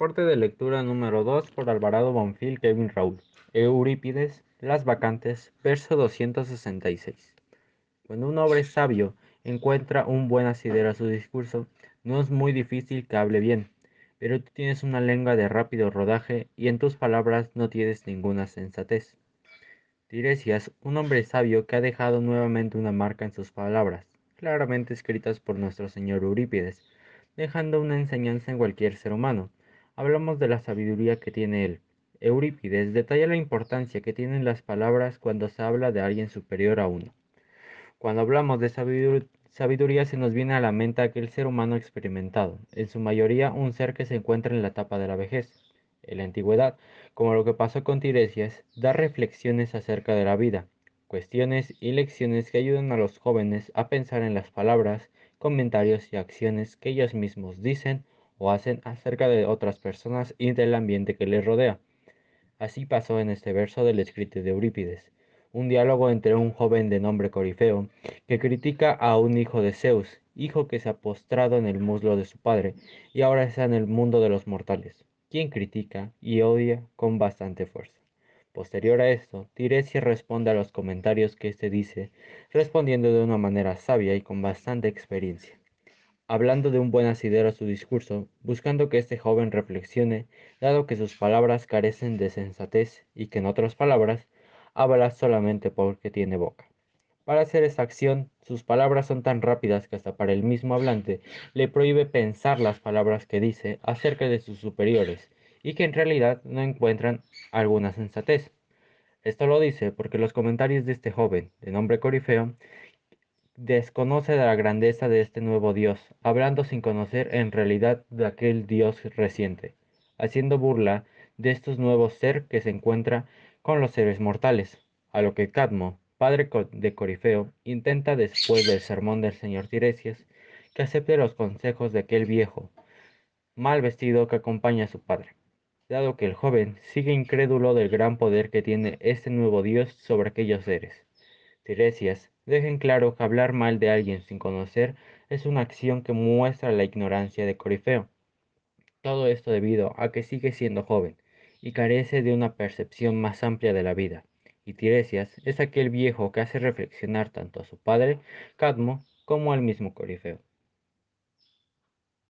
Reporte de lectura número 2 por Alvarado Bonfil, Kevin Raúl. Eurípides, Las Vacantes, verso 266. Cuando un hombre sabio encuentra un buen asidero a su discurso, no es muy difícil que hable bien, pero tú tienes una lengua de rápido rodaje y en tus palabras no tienes ninguna sensatez. Tiresias, un hombre sabio que ha dejado nuevamente una marca en sus palabras, claramente escritas por nuestro señor Eurípides, dejando una enseñanza en cualquier ser humano. Hablamos de la sabiduría que tiene él. Eurípides detalla la importancia que tienen las palabras cuando se habla de alguien superior a uno. Cuando hablamos de sabiduría se nos viene a la mente aquel ser humano experimentado, en su mayoría un ser que se encuentra en la etapa de la vejez. En la antigüedad, como lo que pasó con Tiresias, da reflexiones acerca de la vida, cuestiones y lecciones que ayudan a los jóvenes a pensar en las palabras comentarios y acciones que ellos mismos dicen o hacen acerca de otras personas y del ambiente que les rodea. Así pasó en este verso del escrito de Eurípides, un diálogo entre un joven de nombre Corifeo que critica a un hijo de Zeus, hijo que se ha postrado en el muslo de su padre y ahora está en el mundo de los mortales, quien critica y odia con bastante fuerza. Posterior a esto, Tiresias responde a los comentarios que éste dice, respondiendo de una manera sabia y con bastante experiencia. Hablando de un buen asidero a su discurso, buscando que este joven reflexione, dado que sus palabras carecen de sensatez y que en otras palabras, habla solamente porque tiene boca. Para hacer esta acción, sus palabras son tan rápidas que hasta para el mismo hablante le prohíbe pensar las palabras que dice acerca de sus superiores, y que en realidad no encuentran alguna sensatez. Esto lo dice porque los comentarios de este joven, de nombre Corifeo, desconoce de la grandeza de este nuevo Dios, hablando sin conocer en realidad de aquel Dios reciente, haciendo burla de estos nuevos ser que se encuentra con los seres mortales, a lo que Cadmo, padre de Corifeo, intenta después del sermón del señor Tiresias, que acepte los consejos de aquel viejo, mal vestido que acompaña a su padre dado que el joven sigue incrédulo del gran poder que tiene este nuevo Dios sobre aquellos seres. Tiresias dejen claro que hablar mal de alguien sin conocer es una acción que muestra la ignorancia de Corifeo. Todo esto debido a que sigue siendo joven y carece de una percepción más amplia de la vida. Y Tiresias es aquel viejo que hace reflexionar tanto a su padre, Cadmo, como al mismo Corifeo.